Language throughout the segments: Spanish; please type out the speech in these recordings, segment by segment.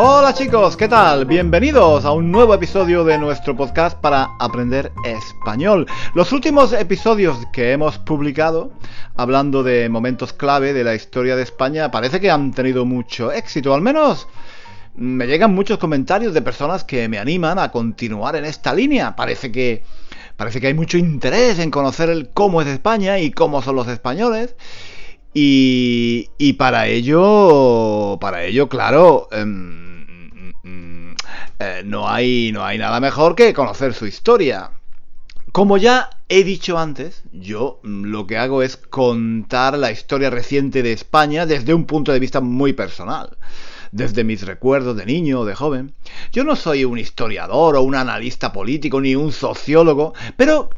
Hola chicos, ¿qué tal? Bienvenidos a un nuevo episodio de nuestro podcast para aprender español. Los últimos episodios que hemos publicado, hablando de momentos clave de la historia de España, parece que han tenido mucho éxito, al menos me llegan muchos comentarios de personas que me animan a continuar en esta línea. Parece que parece que hay mucho interés en conocer el cómo es España y cómo son los españoles. Y, y para ello, para ello, claro, em, eh, no, hay, no hay nada mejor que conocer su historia. Como ya he dicho antes, yo mm, lo que hago es contar la historia reciente de España desde un punto de vista muy personal, desde mis recuerdos de niño o de joven. Yo no soy un historiador o un analista político ni un sociólogo, pero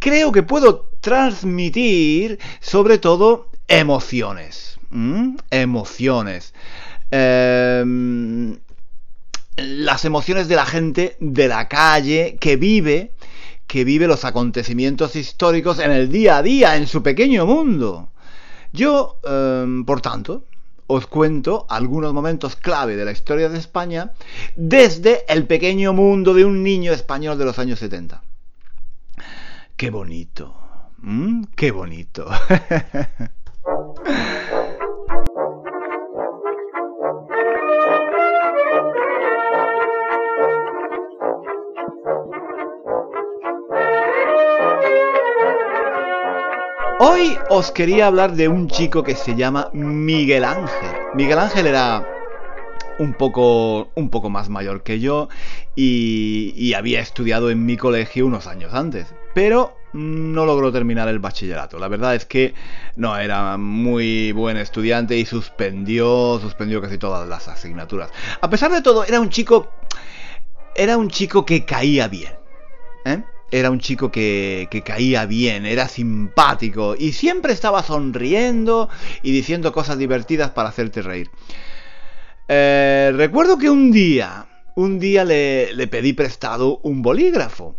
creo que puedo transmitir sobre todo emociones. Emociones. Eh, las emociones de la gente de la calle que vive, que vive los acontecimientos históricos en el día a día, en su pequeño mundo. Yo, em, por tanto, os cuento algunos momentos clave de la historia de España desde el pequeño mundo de un niño español de los años 70. Qué bonito. Qué bonito. Hoy os quería hablar de un chico que se llama Miguel Ángel. Miguel Ángel era un poco, un poco más mayor que yo y, y, había estudiado en mi colegio unos años antes, pero no logró terminar el bachillerato. La verdad es que no era muy buen estudiante y suspendió, suspendió casi todas las asignaturas. A pesar de todo, era un chico, era un chico que caía bien, ¿eh? Era un chico que, caía bien, era simpático y siempre estaba sonriendo y diciendo cosas divertidas para hacerte reír. Eh, recuerdo que un día, un día le, le, pedí prestado un bolígrafo.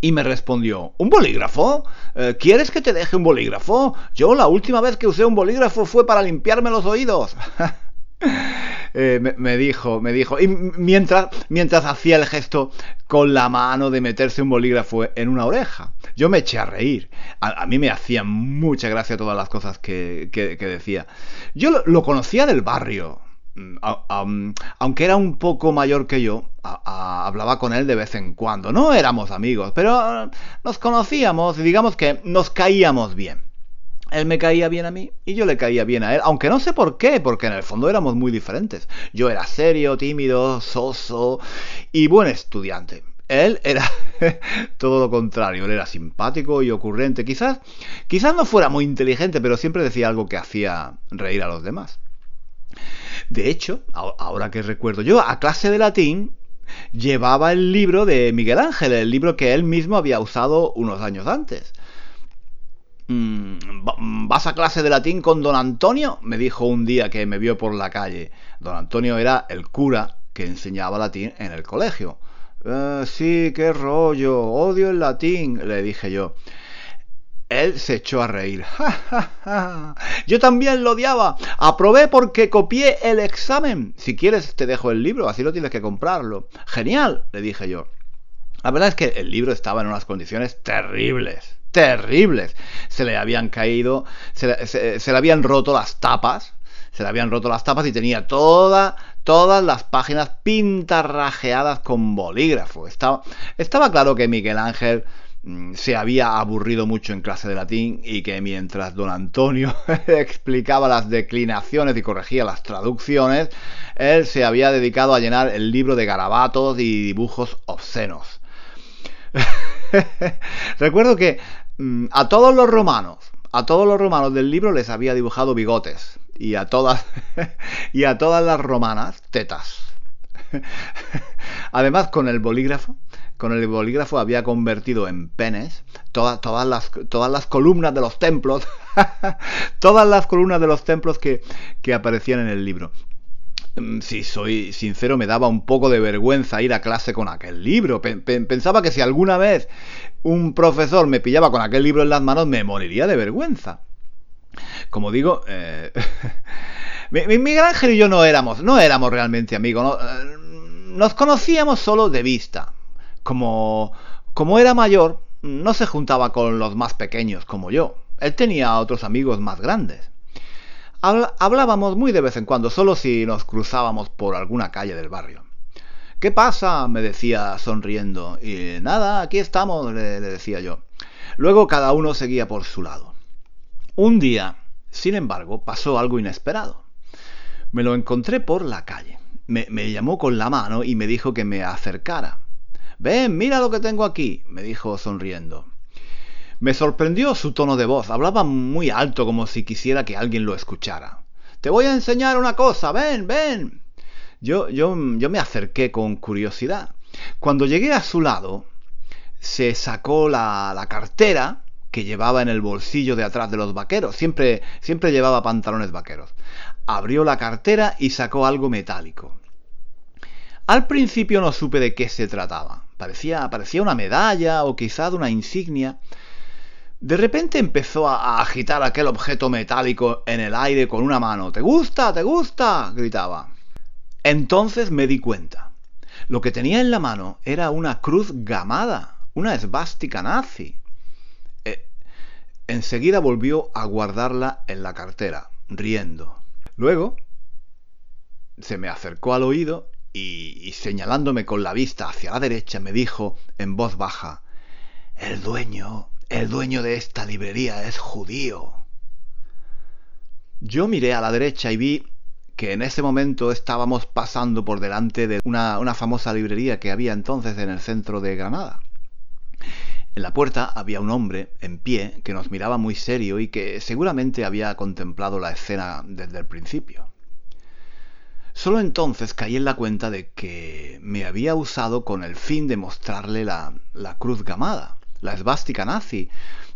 Y me respondió, ¿un bolígrafo? Eh, ¿Quieres que te deje un bolígrafo? Yo la última vez que usé un bolígrafo fue para limpiarme los oídos. Eh, me, dijo, me dijo, y mientras, mientras hacía el gesto con la mano de meterse un bolígrafo en una oreja. Yo me eché a reír. A, mí me hacían mucha gracia todas las cosas que, decía. Yo lo, conocía del barrio. Mm, aunque era un poco mayor que yo, hablaba con él de vez en cuando. No éramos amigos, pero eh, nos conocíamos y digamos que nos caíamos bien. Él me caía bien a mí y yo le caía bien a él, aunque no sé por qué, porque en el fondo éramos muy diferentes. Yo era serio, tímido, soso y buen estudiante. Él era todo lo contrario, él era simpático y ocurrente. Quizás, quizás no fuera muy inteligente, pero siempre decía algo que hacía reír a los demás. De hecho, ahora que recuerdo yo, a clase de latín llevaba el libro de Miguel Ángel, el libro que él mismo había usado unos años antes. Mm, ¿Vas a clase de latín con don Antonio? me dijo un día que me vio por la calle. Don Antonio era el cura que enseñaba latín en el colegio. Eh, sí, qué rollo, odio el latín, le dije yo. Él se echó a reír. Yo también lo odiaba. Aprobé porque copié el examen. Si quieres te dejo el libro, así no tienes que comprarlo. Genial, le dije yo. La verdad es que el libro estaba en unas condiciones terribles terribles. Se le habían caído, se, le habían roto las tapas, se le habían roto las tapas y tenía toda, todas las páginas pintarrajeadas con bolígrafo. Estaba, estaba claro que Miguel Ángel mm, se había aburrido mucho en clase de latín y que mientras don Antonio explicaba las declinaciones y corregía las traducciones, él se había dedicado a llenar el libro de garabatos y dibujos obscenos. Recuerdo que a todos los romanos, a todos los romanos del libro les había dibujado bigotes y a todas y a todas las romanas tetas. Además con el bolígrafo, con el bolígrafo había convertido en penes todas, todas, las, todas las columnas de los templos, todas las columnas de los templos que, que aparecían en el libro. Mm, si soy sincero, me daba un poco de vergüenza ir a clase con aquel libro. Pensaba que si alguna vez un profesor me pillaba con aquel libro en las manos, me moriría de vergüenza. Como digo, eh, Miguel Ángel y yo no éramos, no éramos realmente amigos. Eh, nos conocíamos solo de vista. Como, como era mayor, no se juntaba con los más pequeños como yo. Él tenía otros amigos más grandes. Hablábamos muy de vez en cuando, solo si nos cruzábamos por alguna calle del barrio. ¿Qué pasa? me decía sonriendo. Y nada, aquí estamos, le, decía yo. Luego cada uno seguía por su lado. Un día, sin embargo, pasó algo inesperado. Me lo encontré por la calle. Me, me, llamó con la mano y me dijo que me acercara. Ven, mira lo que tengo aquí, me dijo sonriendo. Me sorprendió su tono de voz. Hablaba muy alto como si quisiera que alguien lo escuchara. Te voy a enseñar una cosa. Ven, ven. Yo, yo, me acerqué con curiosidad. Cuando llegué a su lado, se sacó la, cartera que llevaba en el bolsillo de atrás de los vaqueros. Siempre, siempre llevaba pantalones vaqueros. Abrió la cartera y sacó algo metálico. Al principio no supe de qué se trataba. Parecía, parecía una medalla o quizá de una insignia. De repente empezó a, agitar aquel objeto metálico en el aire con una mano. ¿Te gusta? ¿Te gusta? gritaba. Entonces me di cuenta. Lo que tenía en la mano era una cruz gamada, una esvástica nazi. Eh, enseguida volvió a guardarla en la cartera, riendo. Luego se me acercó al oído y, señalándome con la vista hacia la derecha me dijo en voz baja, El dueño el dueño de esta librería es judío. Yo miré a la derecha y vi que en ese momento estábamos pasando por delante de una, una, famosa librería que había entonces en el centro de Granada. En la puerta había un hombre en pie que nos miraba muy serio y que seguramente había contemplado la escena desde el principio. Solo entonces caí en la cuenta de que me había usado con el fin de mostrarle la, la cruz gamada la esvástica nazi,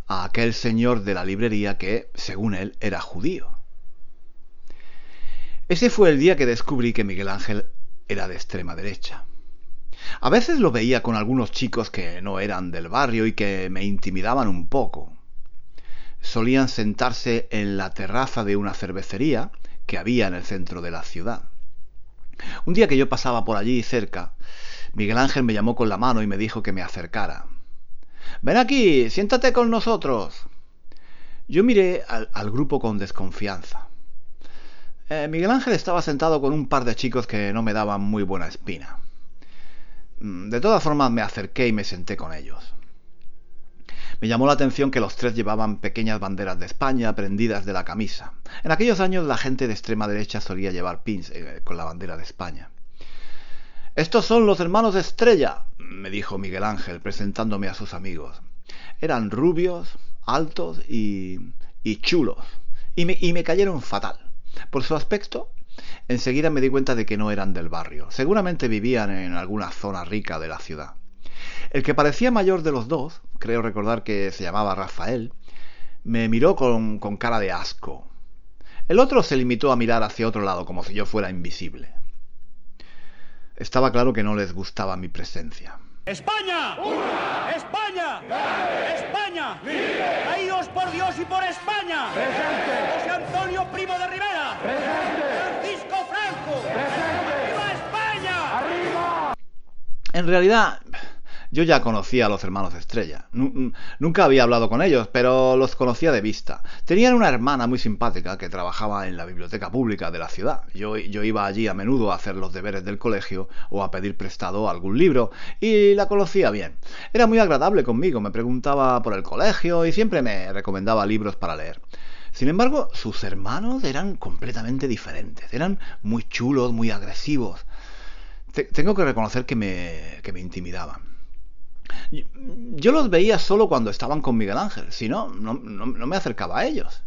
a aquel señor de la librería que, según él, era judío. Ese fue el día que descubrí que Miguel Ángel era de extrema derecha. A veces lo veía con algunos chicos que no eran del barrio y que me intimidaban un poco. Solían sentarse en la terraza de una cervecería que había en el centro de la ciudad. Un día que yo pasaba por allí cerca, Miguel Ángel me llamó con la mano y me dijo que me acercara. Ven aquí, siéntate con nosotros. Yo miré al, grupo con desconfianza. Eh, Miguel Ángel estaba sentado con un par de chicos que no me daban muy buena espina. Mm, de todas formas me acerqué y me senté con ellos. Me llamó la atención que los tres llevaban pequeñas banderas de España prendidas de la camisa. En aquellos años la gente de extrema derecha solía llevar pins eh, con la bandera de España. Estos son los hermanos Estrella, me dijo Miguel Ángel presentándome a sus amigos. Eran rubios, altos y, y chulos, y me, y me cayeron fatal. Por su aspecto, enseguida me di cuenta de que no eran del barrio. Seguramente vivían en alguna zona rica de la ciudad. El que parecía mayor de los dos, creo recordar que se llamaba Rafael, me miró con, con cara de asco. El otro se limitó a mirar hacia otro lado como si yo fuera invisible. Estaba claro que no les gustaba mi presencia. ¡España! ¡España! ¡España! ¡Caídos por Dios y por España! ¡Presente! ¡José Antonio Primo de Rivera! ¡Presente! ¡Francisco Franco! ¡Presente! ¡Arriba España! ¡Arriba! En realidad, Yo ya conocía a los hermanos Estrella. Nunca había hablado con ellos, pero los conocía de vista. Tenían una hermana muy simpática que trabajaba en la biblioteca pública de la ciudad. Yo, yo iba allí a menudo a hacer los deberes del colegio o a pedir prestado algún libro y la conocía bien. Era muy agradable conmigo, me preguntaba por el colegio y siempre me recomendaba libros para leer. Sin embargo, sus hermanos eran completamente diferentes. Eran muy chulos, muy agresivos. tengo que reconocer que me, que me intimidaban. Yo los veía solo cuando estaban con Miguel Ángel, si no, no, me acercaba a ellos.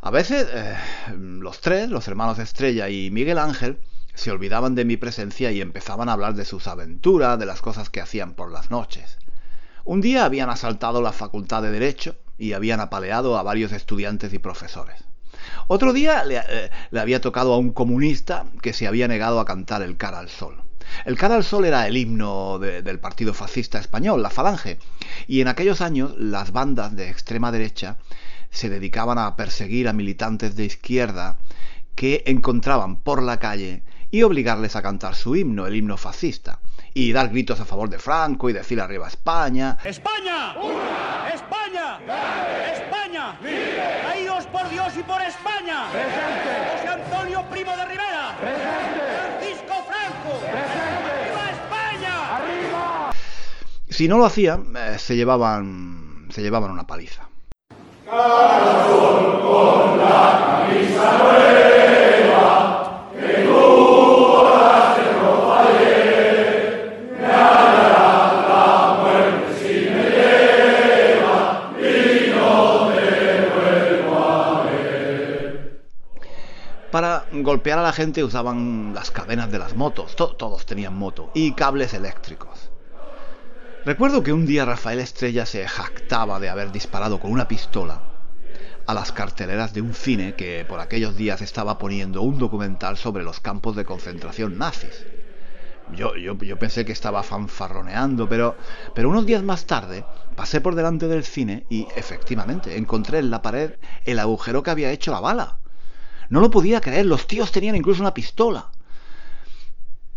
A veces eh, los tres, los hermanos Estrella y Miguel Ángel, se olvidaban de mi presencia y empezaban a hablar de sus aventuras, de las cosas que hacían por las noches. Un día habían asaltado la Facultad de Derecho y habían apaleado a varios estudiantes y profesores. Otro día le, eh, le había tocado a un comunista que se había negado a cantar el cara al sol. El cara al sol era el himno del partido fascista español, la Falange, y en aquellos años las bandas de extrema derecha se dedicaban a perseguir a militantes de izquierda que encontraban por la calle y obligarles a cantar su himno, el himno fascista, y dar gritos a favor de Franco y decir arriba España. ¡España! ¡España! ¡España! ¡Caídos por Dios y por España! ¡Presente! ¡José Antonio Primo de Rivera! ¡Presente! Si no lo hacían, eh, se llevaban se llevaban una paliza. Para golpear a la gente usaban las cadenas de las motos, todos tenían moto, y cables eléctricos. Recuerdo que un día Rafael Estrella se jactaba de haber disparado con una pistola a las carteleras de un cine que por aquellos días estaba poniendo un documental sobre los campos de concentración nazis. Yo, yo, yo, pensé que estaba fanfarroneando, pero, pero unos días más tarde pasé por delante del cine y efectivamente encontré en la pared el agujero que había hecho la bala. No lo podía creer, los tíos tenían incluso una pistola.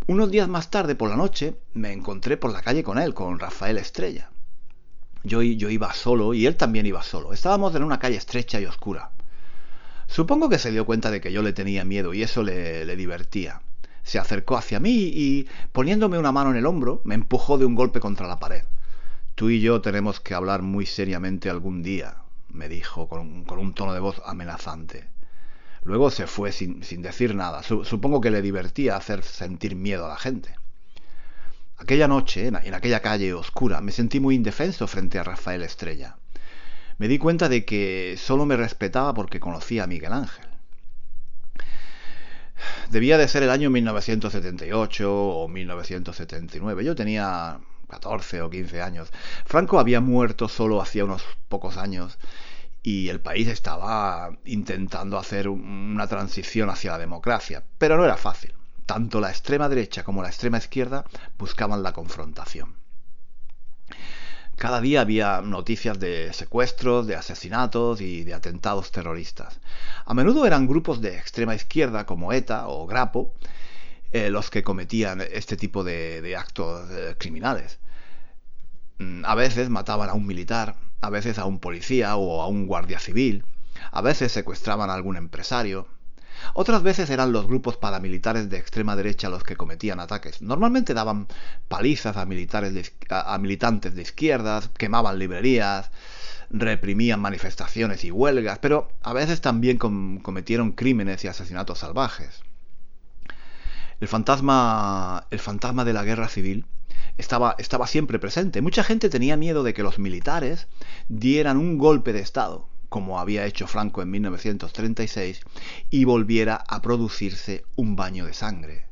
Unos días más tarde, por la noche, me encontré por la calle con él, con Rafael Estrella. Yo, yo iba solo y él también iba solo. Estábamos en una calle estrecha y oscura. Supongo que se dio cuenta de que yo le tenía miedo y eso le, divertía. Se acercó hacia mí y, poniéndome una mano en el hombro, me empujó de un golpe contra la pared. Tú y yo tenemos que hablar muy seriamente algún día, me dijo con un tono de voz amenazante. Luego se fue sin, decir nada. supongo que le divertía hacer sentir miedo a la gente. Aquella noche, en, aquella calle oscura, me sentí muy indefenso frente a Rafael Estrella. Me di cuenta de que solo me respetaba porque conocía a Miguel Ángel. Debía de ser el año 1978 o 1979. Yo tenía 14 o 15 años. Franco había muerto solo hacía unos pocos años y el país estaba intentando hacer una transición hacia la democracia, pero no era fácil. Tanto la extrema derecha como la extrema izquierda buscaban la confrontación. Cada día había noticias de secuestros, de asesinatos y de atentados terroristas. A menudo eran grupos de extrema izquierda como ETA o Grapo eh, los que cometían este tipo de, actos eh, criminales. Mm, a veces mataban a un militar, a veces a un policía o a un guardia civil, a veces secuestraban a algún empresario, otras veces eran los grupos paramilitares de extrema derecha los que cometían ataques. Normalmente daban palizas a, militares a, militantes de izquierdas, quemaban librerías, reprimían manifestaciones y huelgas, pero a veces también cometieron crímenes y asesinatos salvajes. El fantasma, el fantasma de la guerra civil estaba, estaba siempre presente. Mucha gente tenía miedo de que los militares dieran un golpe de Estado, como había hecho Franco en 1936, y volviera a producirse un baño de sangre.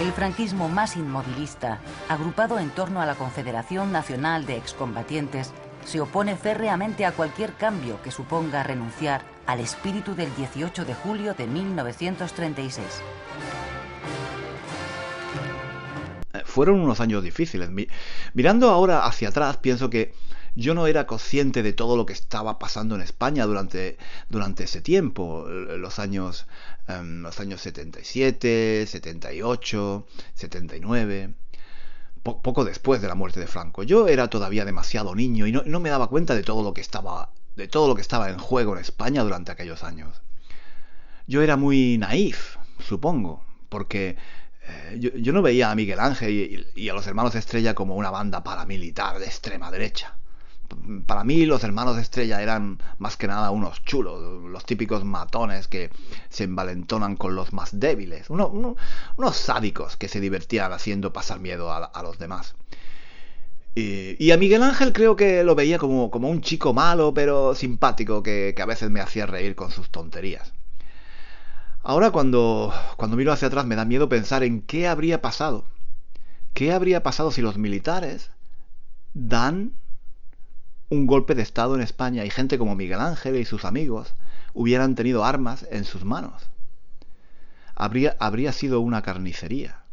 El franquismo más inmovilista, agrupado en torno a la Confederación Nacional de Excombatientes, se opone férreamente a cualquier cambio que suponga renunciar al espíritu del 18 de julio de 1936. Fueron unos años difíciles. Mirando ahora hacia atrás, pienso que yo no era consciente de todo lo que estaba pasando en España durante, durante ese tiempo, los años, los años 77, 78, 79. poco después de la muerte de Franco. Yo era todavía demasiado niño y no, no me daba cuenta de todo lo que estaba de todo lo que estaba en juego en España durante aquellos años. Yo era muy naif, supongo, porque eh, yo, no veía a Miguel Ángel y, a los hermanos Estrella como una banda paramilitar de extrema derecha. Para mí los hermanos Estrella eran más que nada unos chulos, los típicos matones que se envalentonan con los más débiles, unos sádicos que se divertían haciendo pasar miedo a, los demás. Y, a Miguel Ángel creo que lo veía como, como un chico malo pero simpático que, que a veces me hacía reír con sus tonterías. Ahora cuando, cuando miro hacia atrás me da miedo pensar en qué habría pasado. ¿Qué habría pasado si los militares dan un golpe de Estado en España y gente como Miguel Ángel y sus amigos hubieran tenido armas en sus manos? Habría, habría sido una carnicería.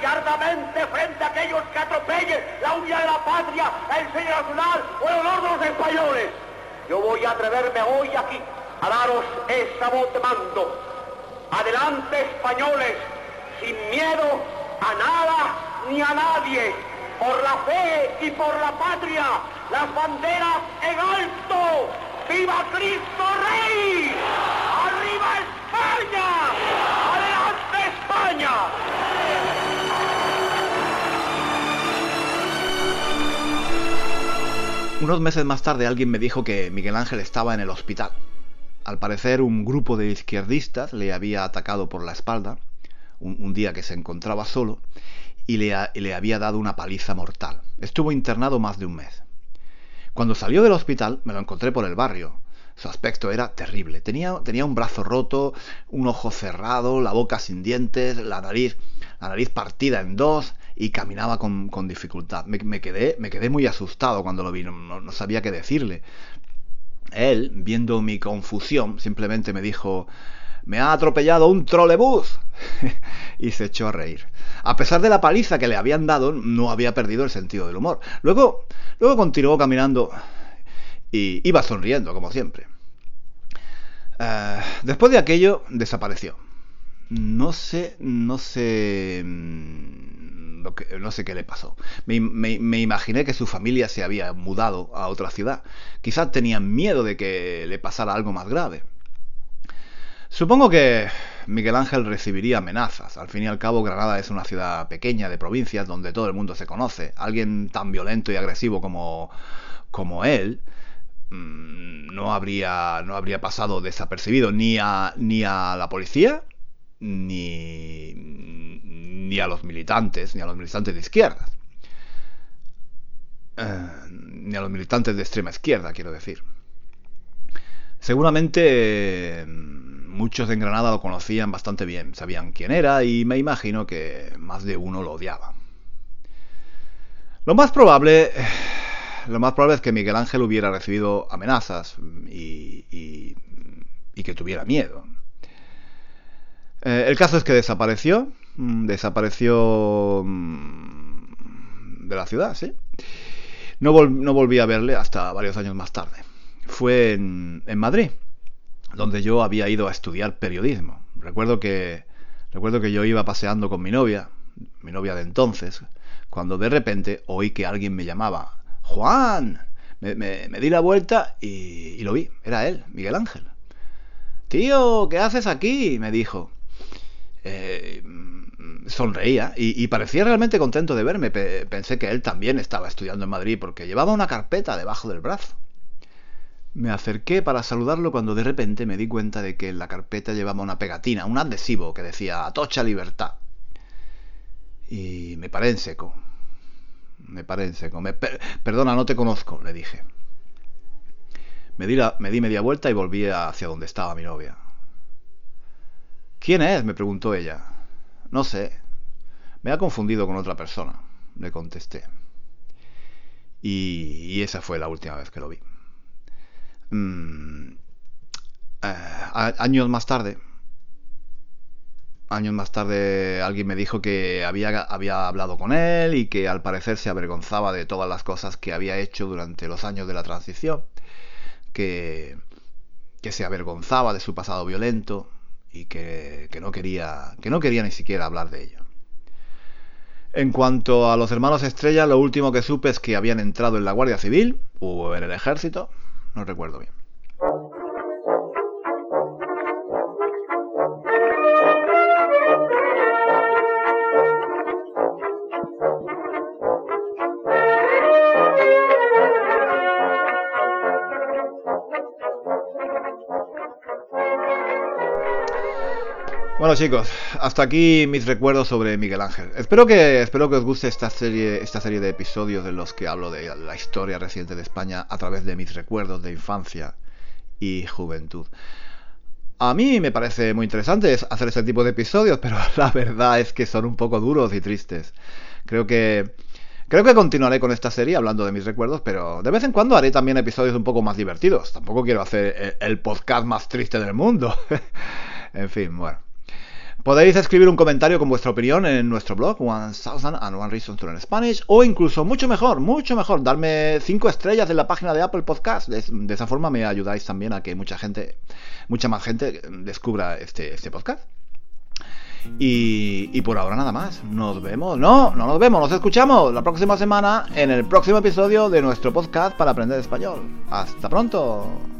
Gallardamente frente a aquellos que atropellen la unidad de la patria, el señor nacional o el honor de los españoles. Yo voy a atreverme hoy aquí a daros esa voz de mando. Adelante españoles, sin miedo a nada ni a nadie, por la fe y por la patria, las banderas en alto. ¡Viva Cristo Rey! ¡Arriba España! ¡Adelante España! Unos meses más tarde alguien me dijo que Miguel Ángel estaba en el hospital. Al parecer un grupo de izquierdistas le había atacado por la espalda un, día que se encontraba solo y le, le había dado una paliza mortal. Estuvo internado más de un mes. Cuando salió del hospital me lo encontré por el barrio. Su aspecto era terrible. Tenía, un brazo roto, un ojo cerrado, la boca sin dientes, la nariz, la nariz partida en dos y caminaba con, con dificultad. Me, quedé, me quedé muy asustado cuando lo vi, no, sabía qué decirle. Él, viendo mi confusión, simplemente me dijo, me ha atropellado un trolebús. y se echó a reír. A pesar de la paliza que le habían dado, no había perdido el sentido del humor. Luego, luego continuó caminando y iba sonriendo, como siempre. Eh, después de aquello, desapareció. No sé, no sé mm, no sé qué le pasó. Me, imaginé que su familia se había mudado a otra ciudad. Quizás tenían miedo de que le pasara algo más grave. Supongo que Miguel Ángel recibiría amenazas. Al fin y al cabo, Granada es una ciudad pequeña de provincias donde todo el mundo se conoce. Alguien tan violento y agresivo como, como él mm, no habría, no habría pasado desapercibido ni a, ni a la policía ni, ni a los militantes, ni a los militantes de izquierda. Eh, ni a los militantes de extrema izquierda, quiero decir. Seguramente muchos en Granada lo conocían bastante bien, sabían quién era y me imagino que más de uno lo odiaba. Lo más probable, lo más probable es que Miguel Ángel hubiera recibido amenazas y, y que tuviera miedo. Eh, el caso es que desapareció. Mm, desapareció mm, de la ciudad, sí. No, volví a verle hasta varios años más tarde. Fue en, Madrid, donde yo había ido a estudiar periodismo. Recuerdo que, recuerdo que yo iba paseando con mi novia, mi novia de entonces, cuando de repente oí que alguien me llamaba. Juan, me, di la vuelta y, y, lo vi. Era él, Miguel Ángel. Tío, ¿qué haces aquí? me dijo. Eh, sonreía y, parecía realmente contento de verme. pensé que él también estaba estudiando en Madrid porque llevaba una carpeta debajo del brazo. Me acerqué para saludarlo cuando de repente me di cuenta de que en la carpeta llevaba una pegatina, un adhesivo que decía Atocha Libertad. Y me paré en seco. Me paré en seco. perdona, no te conozco, le dije. Me di, me di media vuelta y volví hacia donde estaba mi novia. ¿Quién es? me preguntó ella. No sé. Me ha confundido con otra persona. le contesté. Y, esa fue la última vez que lo vi. Mm, eh, años más tarde, años más tarde alguien me dijo que había, había hablado con él y que al parecer se avergonzaba de todas las cosas que había hecho durante los años de la transición, que, que se avergonzaba de su pasado violento y que, que, no quería, que no quería ni siquiera hablar de ello. En cuanto a los hermanos Estrella, lo último que supe es que habían entrado en la Guardia Civil o en el ejército, no recuerdo bien. Bueno chicos, hasta aquí mis recuerdos sobre Miguel Ángel. Espero que, espero que os guste esta serie, esta serie de episodios en los que hablo de la historia reciente de España a través de mis recuerdos de infancia y juventud. A mí me parece muy interesante hacer este tipo de episodios, pero la verdad es que son un poco duros y tristes. Creo que Creo que continuaré con esta serie hablando de mis recuerdos, pero de vez en cuando haré también episodios un poco más divertidos. Tampoco quiero hacer el podcast más triste del mundo. en fin, bueno. Podéis escribir un comentario con vuestra opinión en nuestro blog, One Thousand and One Reasons to Learn Spanish, o incluso, mucho mejor, mucho mejor, darme 5 estrellas en la página de Apple Podcast. De, esa forma me ayudáis también a que mucha gente, mucha más gente descubra este, este podcast. Y, y, por ahora nada más. Nos vemos. No, no nos vemos, nos escuchamos la próxima semana en el próximo episodio de nuestro podcast para aprender español. Hasta pronto.